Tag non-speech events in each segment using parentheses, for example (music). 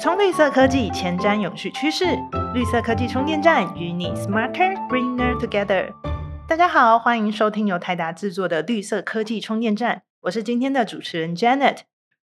充绿色科技，前瞻永续趋势。绿色科技充电站与你 smarter greener together。大家好，欢迎收听由台达制作的绿色科技充电站，我是今天的主持人 Janet。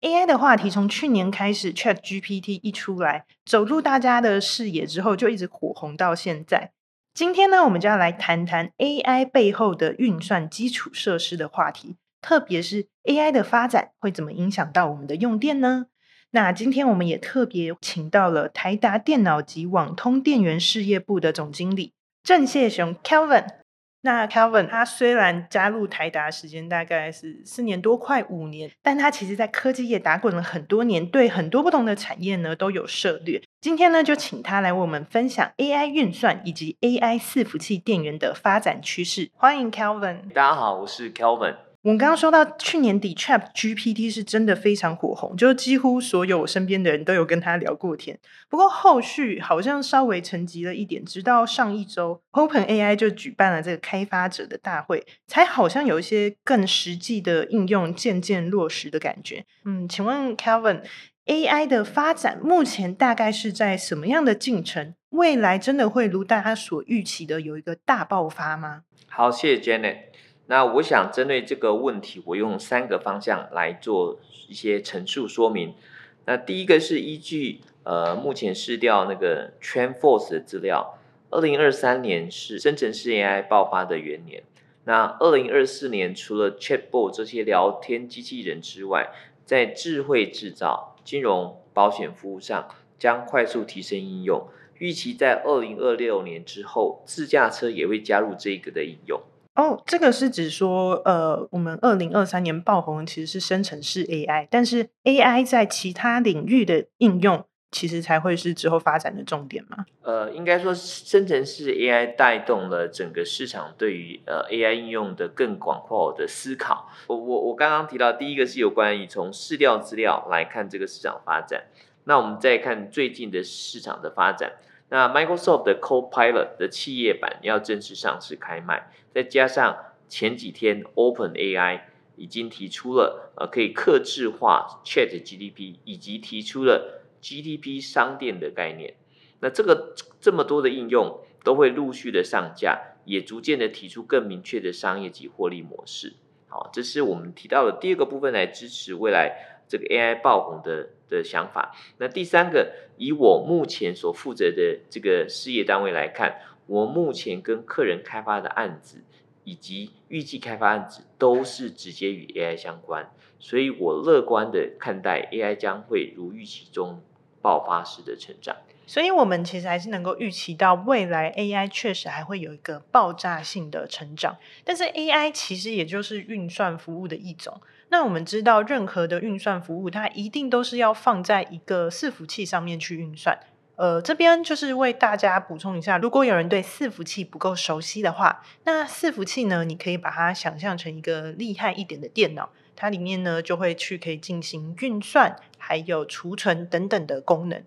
AI 的话题从去年开始，Chat GPT 一出来，走入大家的视野之后，就一直火红到现在。今天呢，我们就要来谈谈 AI 背后的运算基础设施的话题，特别是 AI 的发展会怎么影响到我们的用电呢？那今天我们也特别请到了台达电脑及网通电源事业部的总经理郑谢雄 Kelvin。那 Calvin 他虽然加入台达时间大概是四年多，快五年，但他其实在科技业打滚了很多年，对很多不同的产业呢都有涉猎。今天呢，就请他来为我们分享 AI 运算以及 AI 伺服器电源的发展趋势。欢迎 Calvin。大家好，我是 Calvin。我们刚刚说到去年底，Chat GPT 是真的非常火红，就是几乎所有我身边的人都有跟他聊过天。不过后续好像稍微沉寂了一点，直到上一周，Open AI 就举办了这个开发者的大会，才好像有一些更实际的应用渐渐落实的感觉。嗯，请问 Kevin，AI 的发展目前大概是在什么样的进程？未来真的会如大家所预期的有一个大爆发吗？好，谢谢 Janet。那我想针对这个问题，我用三个方向来做一些陈述说明。那第一个是依据呃目前市调那个 t r e n f o r c e 的资料，二零二三年是生成式 AI 爆发的元年。那二零二四年除了 Chatbot 这些聊天机器人之外，在智慧制造、金融、保险服务上将快速提升应用。预期在二零二六年之后，自驾车也会加入这个的应用。哦，这个是指说，呃，我们二零二三年爆红其实是生成式 AI，但是 AI 在其他领域的应用，其实才会是之后发展的重点吗？呃，应该说生成式 AI 带动了整个市场对于呃 AI 应用的更广阔的思考。我我我刚刚提到第一个是有关于从市调资料来看这个市场发展，那我们再看最近的市场的发展。那 Microsoft 的 Copilot 的企业版要正式上市开卖，再加上前几天 Open AI 已经提出了呃可以克制化 Chat GDP，以及提出了 GDP 商店的概念。那这个这么多的应用都会陆续的上架，也逐渐的提出更明确的商业及获利模式。好，这是我们提到的第二个部分来支持未来。这个 AI 爆红的的想法。那第三个，以我目前所负责的这个事业单位来看，我目前跟客人开发的案子以及预计开发案子都是直接与 AI 相关，所以我乐观的看待 AI 将会如预期中爆发式的成长。所以，我们其实还是能够预期到未来 AI 确实还会有一个爆炸性的成长。但是，AI 其实也就是运算服务的一种。那我们知道，任何的运算服务，它一定都是要放在一个伺服器上面去运算。呃，这边就是为大家补充一下，如果有人对伺服器不够熟悉的话，那伺服器呢，你可以把它想象成一个厉害一点的电脑。它里面呢就会去可以进行运算，还有储存等等的功能。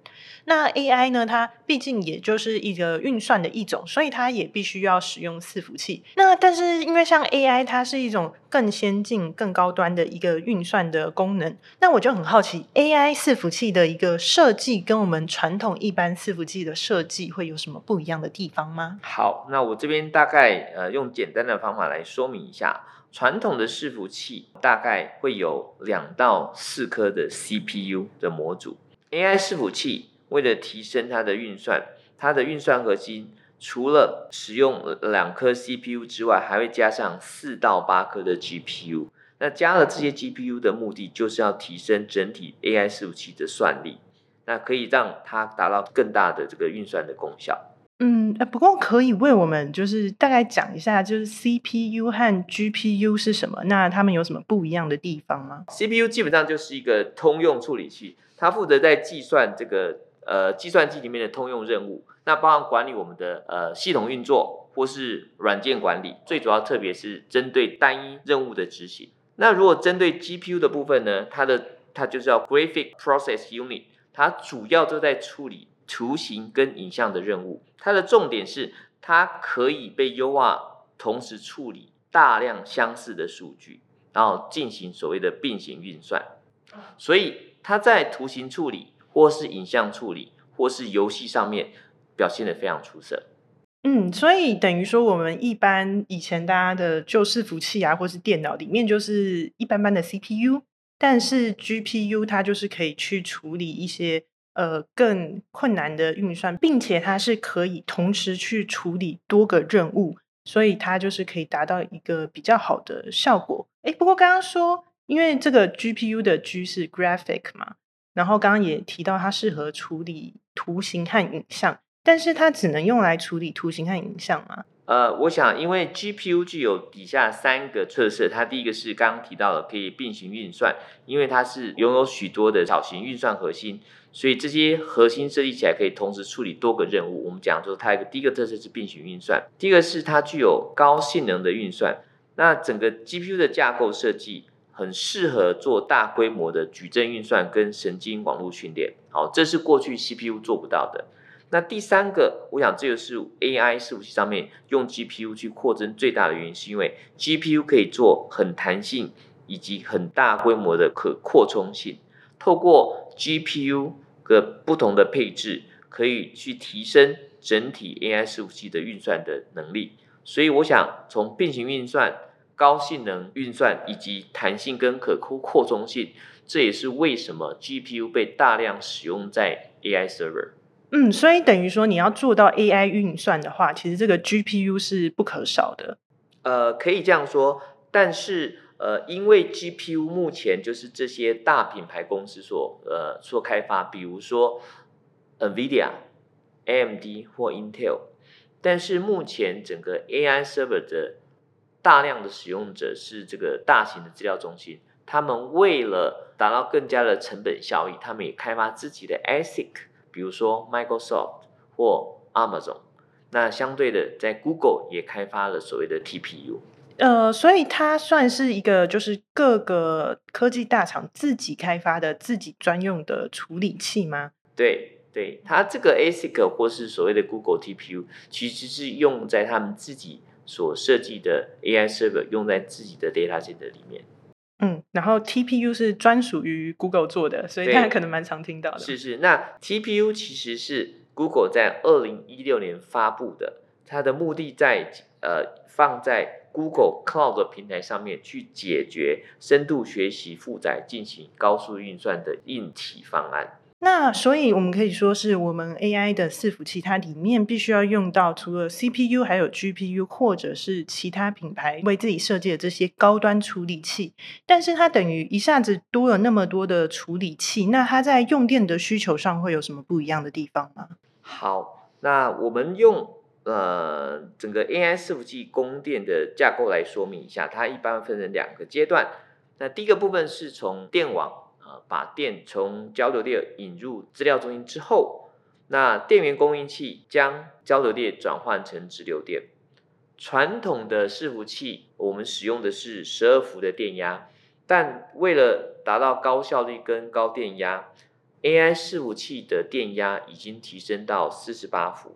那 AI 呢，它毕竟也就是一个运算的一种，所以它也必须要使用伺服器。那但是因为像 AI，它是一种更先进、更高端的一个运算的功能，那我就很好奇，AI 伺服器的一个设计跟我们传统一般伺服器的设计会有什么不一样的地方吗？好，那我这边大概呃用简单的方法来说明一下。传统的伺服器大概会有两到四颗的 CPU 的模组，AI 伺服器为了提升它的运算，它的运算核心除了使用两颗 CPU 之外，还会加上四到八颗的 GPU。那加了这些 GPU 的目的，就是要提升整体 AI 伺服器的算力，那可以让它达到更大的这个运算的功效。嗯，不过可以为我们就是大概讲一下，就是 CPU 和 GPU 是什么？那它们有什么不一样的地方吗？CPU 基本上就是一个通用处理器，它负责在计算这个呃计算机里面的通用任务，那包含管理我们的呃系统运作或是软件管理，最主要特别是针对单一任务的执行。那如果针对 GPU 的部分呢，它的它就叫 Graphic Process Unit，它主要都在处理。图形跟影像的任务，它的重点是它可以被优化，同时处理大量相似的数据，然后进行所谓的并行运算。所以它在图形处理或是影像处理，或是游戏上面表现的非常出色。嗯，所以等于说，我们一般以前大家的旧式服器啊，或是电脑里面就是一般般的 CPU，但是 GPU 它就是可以去处理一些呃更困难的运算，并且它是可以同时去处理多个任务，所以它就是可以达到一个比较好的效果。哎，不过刚刚说，因为这个 GPU 的 G 是 graphic 嘛，然后刚刚也提到它适合处理图形和影像。但是它只能用来处理图形和影像吗？呃，我想，因为 GPU 具有底下三个特色，它第一个是刚刚提到的可以并行运算，因为它是拥有许多的小型运算核心，所以这些核心设计起来可以同时处理多个任务。我们讲说它一个第一个特色是并行运算，第二个是它具有高性能的运算。那整个 GPU 的架构设计很适合做大规模的矩阵运算跟神经网络训练。好，这是过去 CPU 做不到的。那第三个，我想这个是 AI 伺服器上面用 GPU 去扩增最大的原因，是因为 GPU 可以做很弹性以及很大规模的可扩充性。透过 GPU 的不同的配置，可以去提升整体 AI 伺服器的运算的能力。所以我想从并行运算、高性能运算以及弹性跟可扩扩充性，这也是为什么 GPU 被大量使用在 AI server。嗯，所以等于说你要做到 AI 运算的话，其实这个 GPU 是不可少的。呃，可以这样说，但是呃，因为 GPU 目前就是这些大品牌公司所呃所开发，比如说 NVIDIA、AMD 或 Intel，但是目前整个 AI server 的大量的使用者是这个大型的资料中心，他们为了达到更加的成本效益，他们也开发自己的 ASIC。比如说 Microsoft 或 Amazon，那相对的，在 Google 也开发了所谓的 TPU。呃，所以它算是一个就是各个科技大厂自己开发的自己专用的处理器吗？对，对，它这个 ASIC 或是所谓的 Google TPU，其实是用在他们自己所设计的 AI server，用在自己的 data center 里面。嗯，然后 TPU 是专属于 Google 做的，所以大家可能蛮常听到的。是是，那 TPU 其实是 Google 在二零一六年发布的，它的目的在呃放在 Google Cloud 平台上面去解决深度学习负载进行高速运算的硬体方案。那所以，我们可以说是我们 AI 的伺服器，它里面必须要用到除了 CPU，还有 GPU，或者是其他品牌为自己设计的这些高端处理器。但是它等于一下子多了那么多的处理器，那它在用电的需求上会有什么不一样的地方吗？好，那我们用呃整个 AI 伺服器供电的架构来说明一下，它一般分成两个阶段。那第一个部分是从电网。把电从交流电引入资料中心之后，那电源供应器将交流电转换成直流电。传统的伺服器，我们使用的是十二伏的电压，但为了达到高效率跟高电压，AI 伺服器的电压已经提升到四十八伏。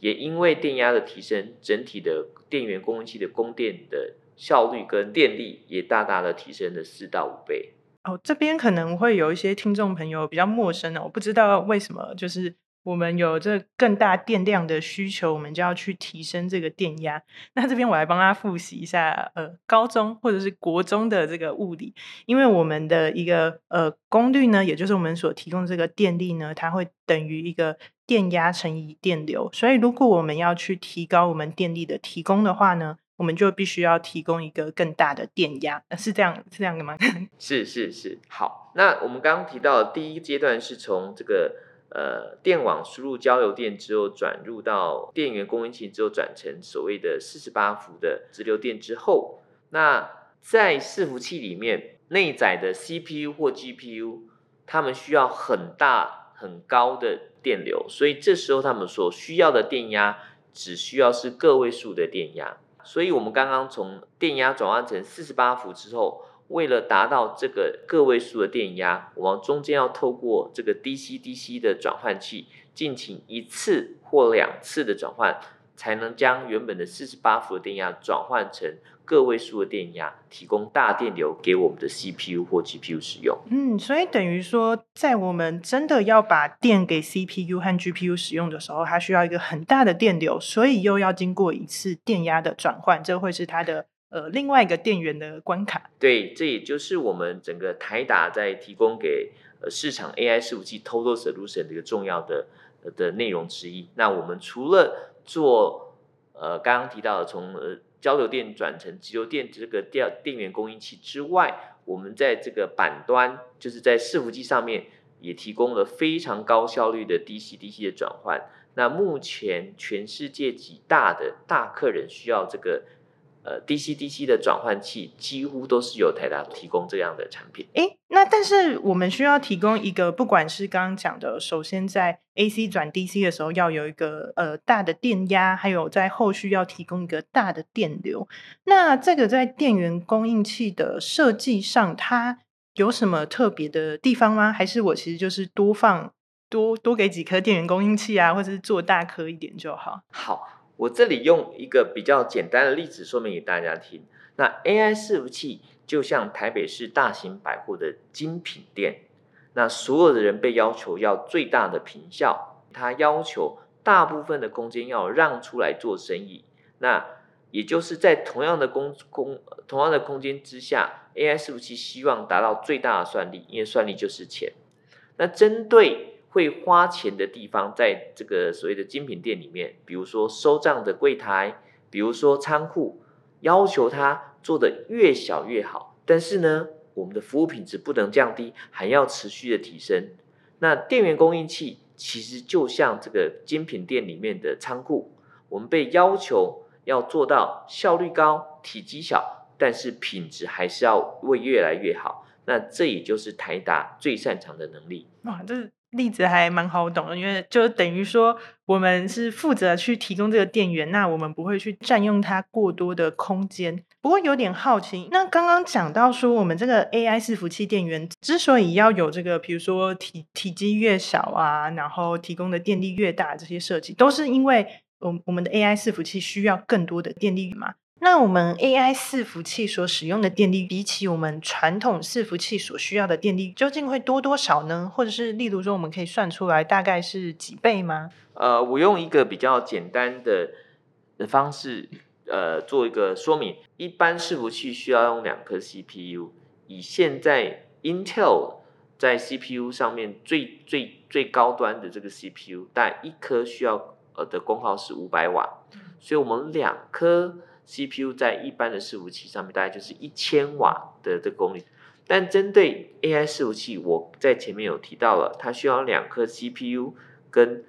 也因为电压的提升，整体的电源供应器的供电的效率跟电力也大大的提升了四到五倍。哦，这边可能会有一些听众朋友比较陌生哦，我不知道为什么，就是我们有这更大电量的需求，我们就要去提升这个电压。那这边我来帮他复习一下，呃，高中或者是国中的这个物理，因为我们的一个呃功率呢，也就是我们所提供这个电力呢，它会等于一个电压乘以电流，所以如果我们要去提高我们电力的提供的话呢？我们就必须要提供一个更大的电压，是这样是这样的吗？(laughs) 是是是，好。那我们刚刚提到的第一阶段是从这个呃电网输入交流电之后，转入到电源供应器之后，转成所谓的四十八伏的直流电之后，那在伺服器里面内载的 CPU 或 GPU，它们需要很大很高的电流，所以这时候他们所需要的电压只需要是个位数的电压。所以，我们刚刚从电压转换成四十八伏之后，为了达到这个个位数的电压，我们中间要透过这个 DC DC 的转换器进行一次或两次的转换，才能将原本的四十八伏的电压转换成个位数的电压，提供大电流给我们的 CPU 或 GPU 使用。嗯，所以等于说，在我们真的要把电给 CPU 和 GPU 使用的时候，它需要一个很大的电流，所以又要经过一次电压的转换，这会是它的呃另外一个电源的关卡。对，这也就是我们整个台达在提供给呃市场 AI 伺服器 Total Solution 的一个重要的的内容之一。那我们除了做呃刚刚提到的从呃交流电转成直流电这个电电源供应器之外，我们在这个板端就是在伺服机上面也提供了非常高效率的 DC DC 的转换。那目前全世界几大的大客人需要这个。呃，DC DC 的转换器几乎都是由台达提供这样的产品。诶，那但是我们需要提供一个，不管是刚刚讲的，首先在 AC 转 DC 的时候要有一个呃大的电压，还有在后续要提供一个大的电流。那这个在电源供应器的设计上，它有什么特别的地方吗？还是我其实就是多放多多给几颗电源供应器啊，或者是做大颗一点就好？好。我这里用一个比较简单的例子说明给大家听。那 AI 伺服器就像台北市大型百货的精品店，那所有的人被要求要最大的平效，他要求大部分的空间要让出来做生意。那也就是在同样的空空同样的空间之下，AI 伺服器希望达到最大的算力，因为算力就是钱。那针对会花钱的地方，在这个所谓的精品店里面，比如说收账的柜台，比如说仓库，要求它做的越小越好。但是呢，我们的服务品质不能降低，还要持续的提升。那电源供应器其实就像这个精品店里面的仓库，我们被要求要做到效率高、体积小，但是品质还是要会越来越好。那这也就是台达最擅长的能力。哇，这。例子还蛮好懂的，因为就等于说我们是负责去提供这个电源，那我们不会去占用它过多的空间。不过有点好奇，那刚刚讲到说我们这个 AI 伺服器电源之所以要有这个，比如说体体积越小啊，然后提供的电力越大，这些设计都是因为我我们的 AI 伺服器需要更多的电力嘛。那我们 AI 伺服器所使用的电力，比起我们传统伺服器所需要的电力，究竟会多多少呢？或者是例如说，我们可以算出来大概是几倍吗？呃，我用一个比较简单的的方式，呃，做一个说明。一般伺服器需要用两颗 CPU，以现在 Intel 在 CPU 上面最最最高端的这个 CPU，但一颗需要呃的功耗是五百瓦，所以我们两颗。CPU 在一般的伺服器上面大概就是一千瓦的这功率，但针对 AI 伺服器，我在前面有提到了，它需要两颗 CPU 跟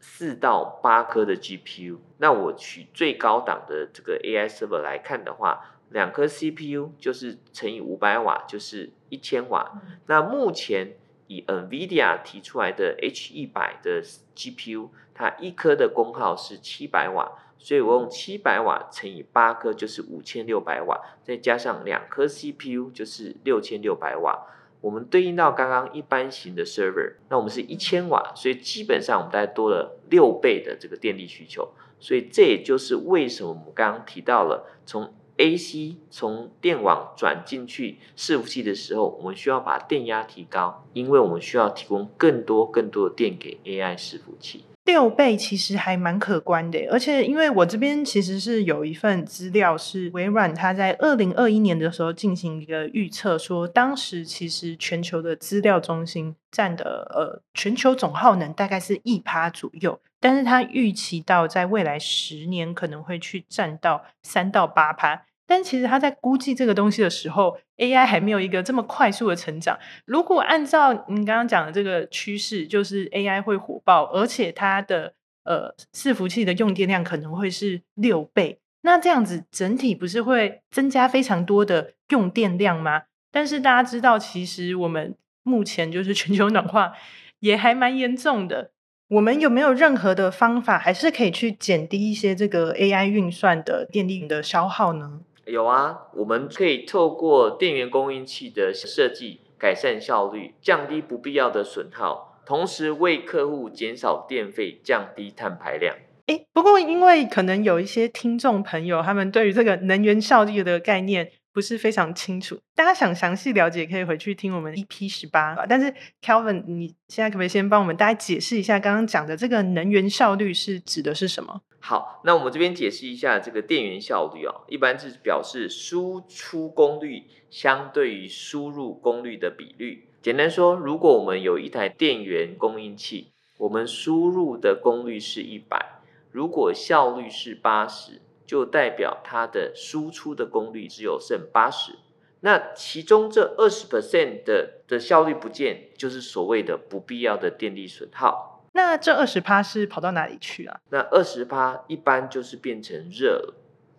四到八颗的 GPU。那我取最高档的这个 AI server 来看的话，两颗 CPU 就是乘以五百瓦，就是一千瓦。那目前以 NVIDIA 提出来的 H 一百的 GPU，它一颗的功耗是七百瓦。所以我用七百瓦乘以八颗就是五千六百瓦，再加上两颗 CPU 就是六千六百瓦。我们对应到刚刚一般型的 server，那我们是一千瓦，所以基本上我们大概多了六倍的这个电力需求。所以这也就是为什么我们刚刚提到了从 AC 从电网转进去伺服器的时候，我们需要把电压提高，因为我们需要提供更多更多的电给 AI 伺服器。六倍其实还蛮可观的，而且因为我这边其实是有一份资料，是微软它在二零二一年的时候进行一个预测，说当时其实全球的资料中心占的呃全球总耗能大概是一趴左右，但是它预期到在未来十年可能会去占到三到八趴。但其实他在估计这个东西的时候，AI 还没有一个这么快速的成长。如果按照你刚刚讲的这个趋势，就是 AI 会火爆，而且它的呃伺服器的用电量可能会是六倍，那这样子整体不是会增加非常多的用电量吗？但是大家知道，其实我们目前就是 (laughs) 全球暖化也还蛮严重的。我们有没有任何的方法，还是可以去减低一些这个 AI 运算的电力的消耗呢？有啊，我们可以透过电源供应器的设计改善效率，降低不必要的损耗，同时为客户减少电费，降低碳排量。诶，不过因为可能有一些听众朋友，他们对于这个能源效率的概念不是非常清楚，大家想详细了解可以回去听我们 EP 十八。但是 Kelvin，你现在可不可以先帮我们大家解释一下刚刚讲的这个能源效率是指的是什么？好，那我们这边解释一下这个电源效率啊，一般是表示输出功率相对于输入功率的比率。简单说，如果我们有一台电源供应器，我们输入的功率是一百，如果效率是八十，就代表它的输出的功率只有剩八十。那其中这二十 percent 的的效率不见，就是所谓的不必要的电力损耗。那这二十趴是跑到哪里去啊？那二十趴一般就是变成热了，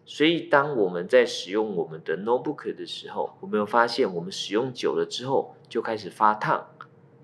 所以当我们在使用我们的 notebook 的时候，我们有发现我们使用久了之后就开始发烫，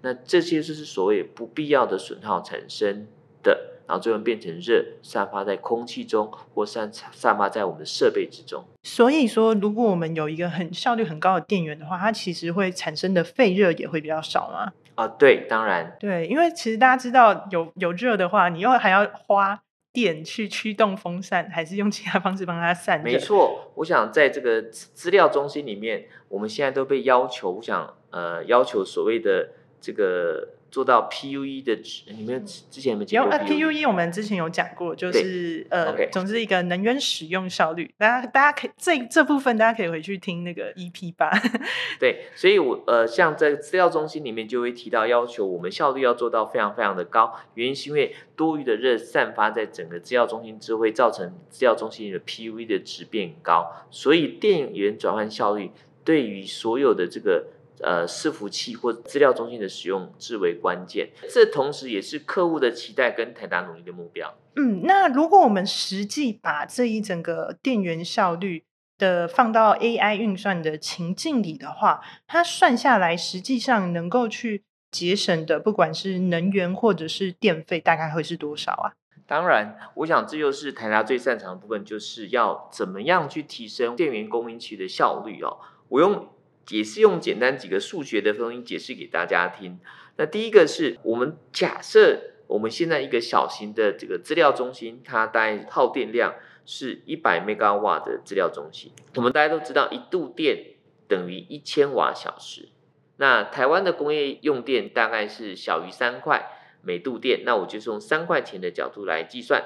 那这些就是所谓不必要的损耗产生的，然后最后变成热，散发在空气中或散散发在我们的设备之中。所以说，如果我们有一个很效率很高的电源的话，它其实会产生的废热也会比较少吗？啊，对，当然，对，因为其实大家知道，有有热的话，你又还要花电去驱动风扇，还是用其他方式帮它散热？没错，我想在这个资料中心里面，我们现在都被要求，我想呃，要求所谓的这个。做到 PUE 的值，你们之前有没有讲过？PUE 我们之前有讲过，就是呃，总之一个能源使用效率。大家大家可以这这部分大家可以回去听那个 EP 八。(laughs) 对，所以我呃，像在资料中心里面就会提到要求我们效率要做到非常非常的高，原因是因为多余的热散发在整个资料中心之后，会造成资料中心的 PUE 的值变高，所以电源转换效率对于所有的这个。呃，伺服器或资料中心的使用至为关键，这同时也是客户的期待跟台达努力的目标。嗯，那如果我们实际把这一整个电源效率的放到 AI 运算的情境里的话，它算下来实际上能够去节省的，不管是能源或者是电费，大概会是多少啊？当然，我想这就是台达最擅长的部分，就是要怎么样去提升电源供应器的效率哦。我用。也是用简单几个数学的方式解释给大家听。那第一个是我们假设我们现在一个小型的这个资料中心，它大概耗电量是一百 mega 瓦的资料中心。我们大家都知道，一度电等于一千瓦小时。那台湾的工业用电大概是小于三块每度电，那我就用三块钱的角度来计算。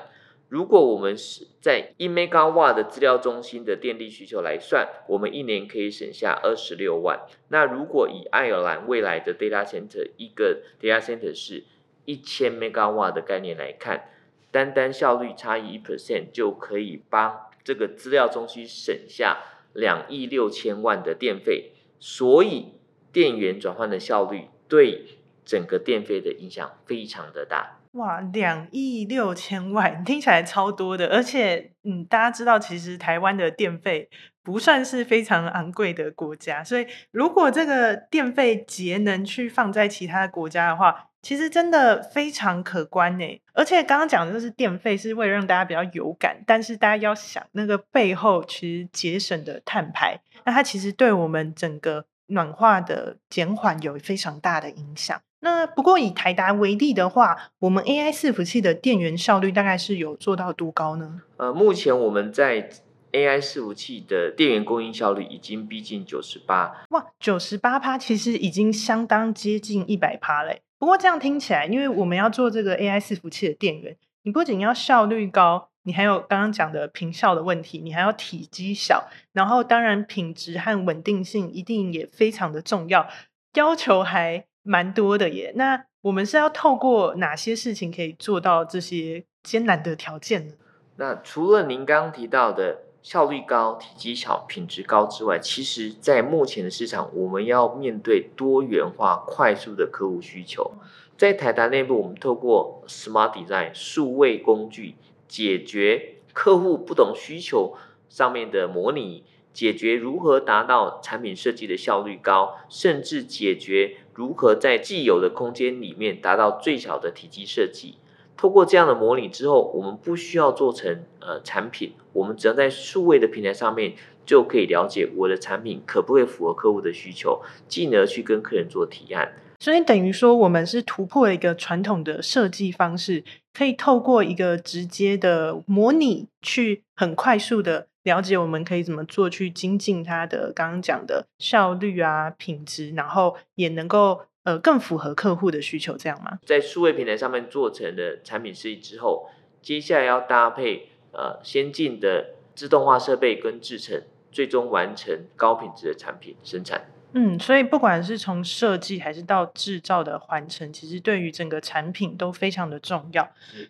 如果我们是在一 mega 瓦的资料中心的电力需求来算，我们一年可以省下二十六万。那如果以爱尔兰未来的 data center 一个 data center 是一千 mega 瓦的概念来看，单单效率差异一 percent 就可以帮这个资料中心省下两亿六千万的电费。所以电源转换的效率对整个电费的影响非常的大。哇，两亿六千万 (laughs) 听起来超多的，而且，嗯，大家知道，其实台湾的电费不算是非常昂贵的国家，所以如果这个电费节能去放在其他国家的话，其实真的非常可观呢。而且刚刚讲的就是电费是为了让大家比较有感，但是大家要想那个背后其实节省的碳排，那它其实对我们整个暖化的减缓有非常大的影响。那不过以台达为例的话，我们 AI 伺服器的电源效率大概是有做到多高呢？呃，目前我们在 AI 伺服器的电源供应效率已经逼近九十八。哇，九十八趴其实已经相当接近一百趴嘞。不过这样听起来，因为我们要做这个 AI 伺服器的电源，你不仅要效率高，你还有刚刚讲的频效的问题，你还要体积小，然后当然品质和稳定性一定也非常的重要，要求还。蛮多的耶，那我们是要透过哪些事情可以做到这些艰难的条件呢？那除了您刚刚提到的效率高、体积小、品质高之外，其实，在目前的市场，我们要面对多元化、快速的客户需求。在台达内部，我们透过 Smart Design 数位工具，解决客户不同需求上面的模拟。解决如何达到产品设计的效率高，甚至解决如何在既有的空间里面达到最小的体积设计。透过这样的模拟之后，我们不需要做成呃产品，我们只要在数位的平台上面就可以了解我的产品可不可以符合客户的需求，进而去跟客人做提案。所以等于说，我们是突破了一个传统的设计方式，可以透过一个直接的模拟，去很快速的了解我们可以怎么做，去精进它的刚刚讲的效率啊、品质，然后也能够呃更符合客户的需求，这样吗？在数位平台上面做成的产品设计之后，接下来要搭配呃先进的自动化设备跟制成，最终完成高品质的产品生产。嗯，所以不管是从设计还是到制造的环成，其实对于整个产品都非常的重要。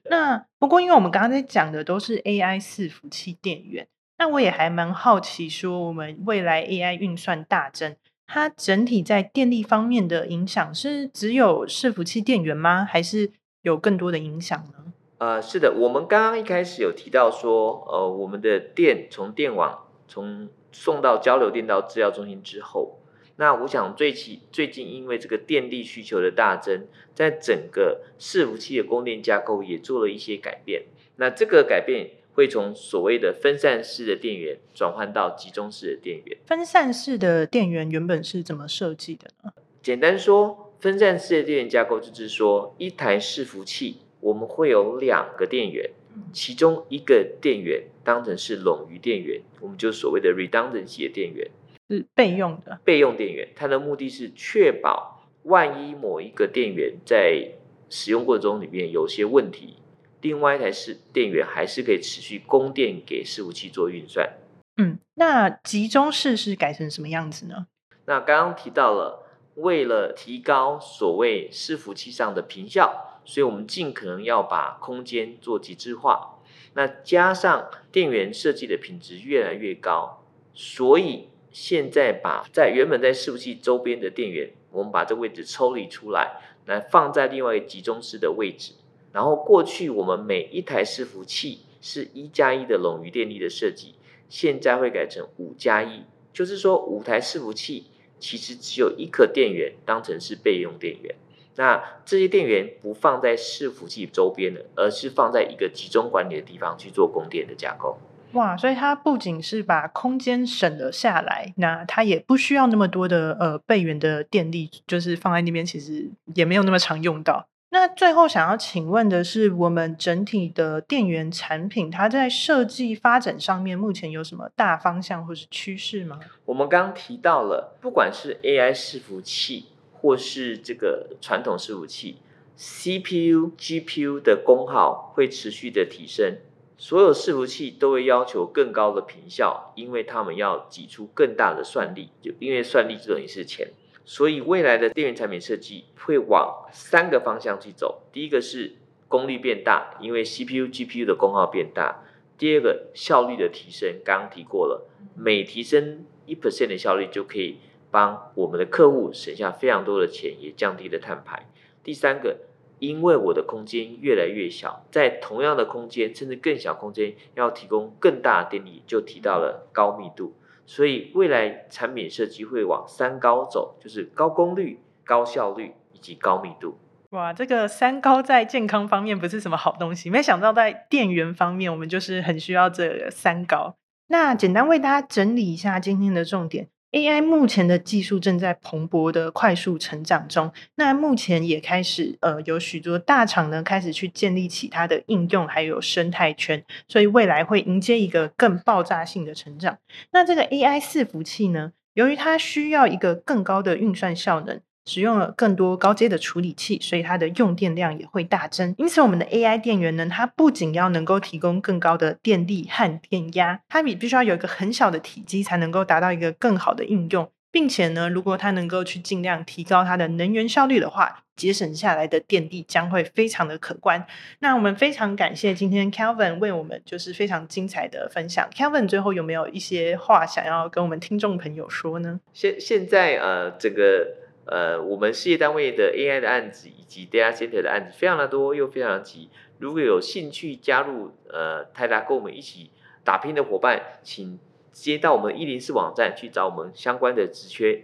那不过，因为我们刚刚在讲的都是 AI 伺服器电源，那我也还蛮好奇，说我们未来 AI 运算大增，它整体在电力方面的影响是只有伺服器电源吗？还是有更多的影响呢？呃，是的，我们刚刚一开始有提到说，呃，我们的电从电网从送到交流电到资料中心之后。那我想最近最近因为这个电力需求的大增，在整个伺服器的供电架构也做了一些改变。那这个改变会从所谓的分散式的电源转换到集中式的电源。分散式的电源原本是怎么设计的呢？简单说，分散式的电源架构就是说，一台伺服器我们会有两个电源，其中一个电源当成是冗余电源，我们就所谓的 redundancy 的电源。是备用的备用电源，它的目的是确保万一某一个电源在使用过程中里面有些问题，另外一台是电源还是可以持续供电给伺服器做运算。嗯，那集中式是改成什么样子呢？那刚刚提到了，为了提高所谓伺服器上的频效，所以我们尽可能要把空间做极致化。那加上电源设计的品质越来越高，所以。现在把在原本在伺服器周边的电源，我们把这位置抽离出来，来放在另外一个集中式的位置。然后过去我们每一台伺服器是一加一的冗余电力的设计，现在会改成五加一，就是说五台伺服器其实只有一颗电源当成是备用电源。那这些电源不放在伺服器周边的，而是放在一个集中管理的地方去做供电的架构。哇，所以它不仅是把空间省了下来，那它也不需要那么多的呃备源的电力，就是放在那边，其实也没有那么常用到。那最后想要请问的是，我们整体的电源产品，它在设计发展上面，目前有什么大方向或是趋势吗？我们刚提到了，不管是 AI 伺服器或是这个传统伺服器，CPU、GPU 的功耗会持续的提升。所有伺服器都会要求更高的频效，因为他们要挤出更大的算力，就因为算力这种也是钱，所以未来的电源产品设计会往三个方向去走。第一个是功率变大，因为 CPU、GPU 的功耗变大；第二个效率的提升，刚刚提过了，每提升一 percent 的效率就可以帮我们的客户省下非常多的钱，也降低了碳排；第三个。因为我的空间越来越小，在同样的空间甚至更小空间，要提供更大的电力，就提到了高密度。所以未来产品设计会往三高走，就是高功率、高效率以及高密度。哇，这个三高在健康方面不是什么好东西，没想到在电源方面，我们就是很需要这三高。那简单为大家整理一下今天的重点。AI 目前的技术正在蓬勃的快速成长中，那目前也开始呃有许多大厂呢开始去建立起它的应用，还有生态圈，所以未来会迎接一个更爆炸性的成长。那这个 AI 伺服器呢，由于它需要一个更高的运算效能。使用了更多高阶的处理器，所以它的用电量也会大增。因此，我们的 AI 电源呢，它不仅要能够提供更高的电力和电压，它也必须要有一个很小的体积，才能够达到一个更好的应用。并且呢，如果它能够去尽量提高它的能源效率的话，节省下来的电力将会非常的可观。那我们非常感谢今天 Kelvin 为我们就是非常精彩的分享。Kelvin 最后有没有一些话想要跟我们听众朋友说呢？现现在呃，这个。呃，我们事业单位的 AI 的案子以及 Data Center 的案子非常的多，又非常急。如果有兴趣加入呃泰达跟我们一起打拼的伙伴，请接到我们一零四网站去找我们相关的职缺。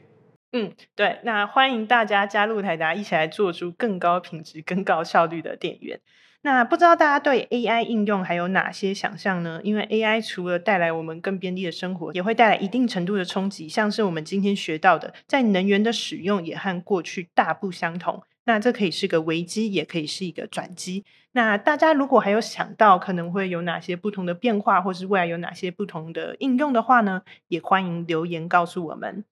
嗯，对，那欢迎大家加入台达，一起来做出更高品质、更高效率的电源。那不知道大家对 AI 应用还有哪些想象呢？因为 AI 除了带来我们更便利的生活，也会带来一定程度的冲击。像是我们今天学到的，在能源的使用也和过去大不相同。那这可以是个危机，也可以是一个转机。那大家如果还有想到可能会有哪些不同的变化，或是未来有哪些不同的应用的话呢，也欢迎留言告诉我们。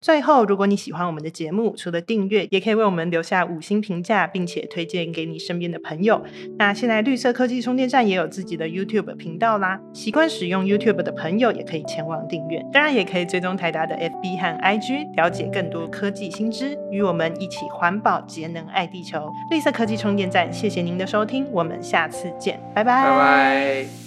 最后，如果你喜欢我们的节目，除了订阅，也可以为我们留下五星评价，并且推荐给你身边的朋友。那现在绿色科技充电站也有自己的 YouTube 频道啦，习惯使用 YouTube 的朋友也可以前往订阅。当然，也可以追踪台达的 FB 和 IG，了解更多科技新知，与我们一起环保节能爱地球。绿色科技充电站，谢谢您的收听，我们下次见，拜拜。拜拜。